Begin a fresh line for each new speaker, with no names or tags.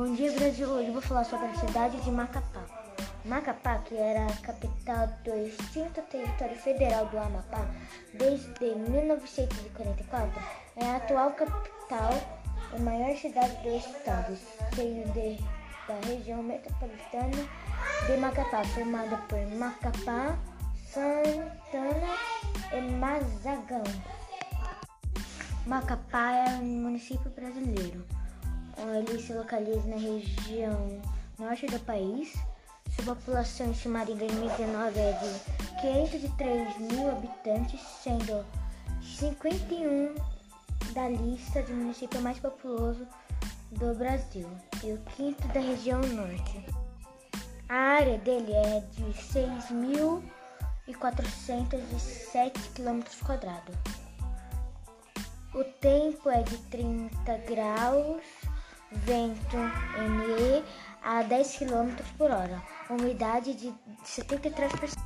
Bom dia, Brasil. Hoje vou falar sobre a cidade de Macapá. Macapá, que era a capital do extinto território federal do Amapá desde 1944, é a atual capital e maior cidade do estado, sendo de, da região metropolitana de Macapá, formada por Macapá, Santana e Mazagão. Macapá é um município brasileiro. Ele se localiza na região norte do país. Sua população estimada em 2019 é de 503 mil habitantes, sendo 51 da lista de município mais populoso do Brasil e o quinto da região norte. A área dele é de 6.407 km. O tempo é de 30 graus, vento ME a 10 km por hora, umidade de 73%.